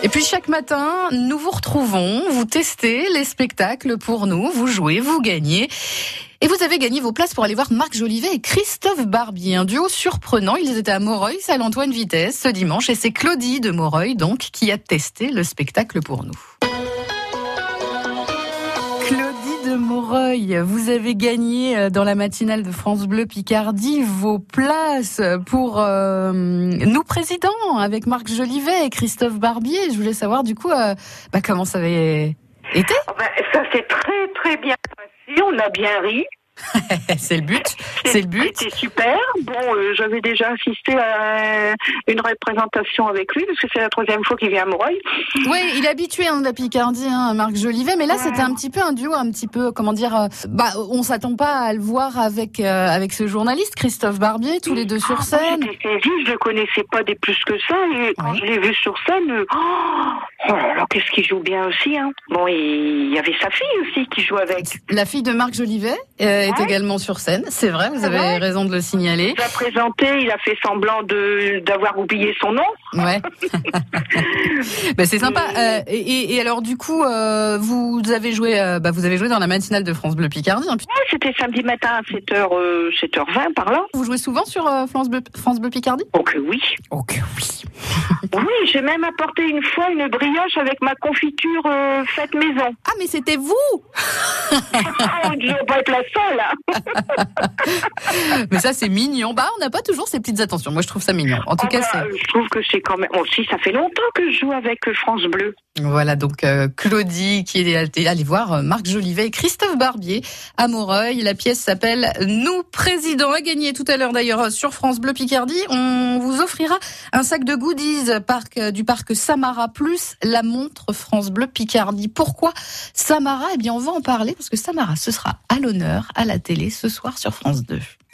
Et puis chaque matin, nous vous retrouvons, vous testez les spectacles pour nous, vous jouez, vous gagnez. Et vous avez gagné vos places pour aller voir Marc Jolivet et Christophe Barbier, un duo surprenant. Ils étaient à Moreuil, salle Antoine Vitesse, ce dimanche, et c'est Claudie de Moreuil, donc, qui a testé le spectacle pour nous. Vous avez gagné euh, dans la matinale de France Bleu Picardie vos places pour euh, nous présidents avec Marc Jolivet et Christophe Barbier. Je voulais savoir du coup euh, bah, comment ça avait été? Ah ben, ça s'est très très bien passé, on a bien ri. c'est le but. C'est le but. C'était super. Bon, euh, j'avais déjà assisté à une représentation avec lui parce que c'est la troisième fois qu'il vient à Moreuil. Oui, il est habitué hein, de la Picardie, hein, Marc Jolivet, mais là c'était un petit peu un duo, un petit peu, comment dire, euh, bah on s'attend pas à le voir avec euh, avec ce journaliste Christophe Barbier, tous les deux sur Ah, scène. moi, saisie, je le connaissais pas des plus que ça. Et quand je l'ai vu sur scène, euh, oh, là là, qu'est-ce qu'il joue bien aussi. Hein? Bon, il y avait sa fille aussi qui joue avec. La fille de Marc Jolivet euh, est également sur scène. C'est vrai, vous avez Ouais. raison de le signaler. Il l'a présenté, il a fait semblant de d'avoir oublié son nom. Ouais. bah, c'est sympa. Euh, et, et alors du coup, euh, vous avez joué, bah, vous avez joué dans la matinale de France Bleu Picardie. hein. Ouais, C'était samedi matin à 7h, euh, 7h20 par là. Vous jouez souvent sur France Bleu, France Bleu Picardie? Oh que oui. Oh que oui. J'ai même apporté une fois une brioche avec ma confiture euh, faite maison. Ah mais c'était vous Ah, je vais pas être la seule. hein. Mais ça c'est mignon. Bah on n'a pas toujours ces petites attentions. Moi je trouve ça mignon. En tout Ah cas bah, c'est. je trouve que c'est quand même. Aussi, ça fait longtemps que je joue avec euh, France Bleu. Voilà donc euh, Claudie qui est allée voir euh, Marc Jolivet et Christophe Barbier à Moreuil. La pièce s'appelle Nous président a gagné tout à l'heure d'ailleurs sur France Bleu Picardie. On vous offrira un sac de goodies parc du parc Samara plus la montre France Bleu Picardie. Pourquoi Samara? Eh bien on va en parler parce que Samara ce sera à l'honneur à la télé ce soir sur France 2.